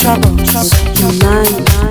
trouble, trouble. my mind.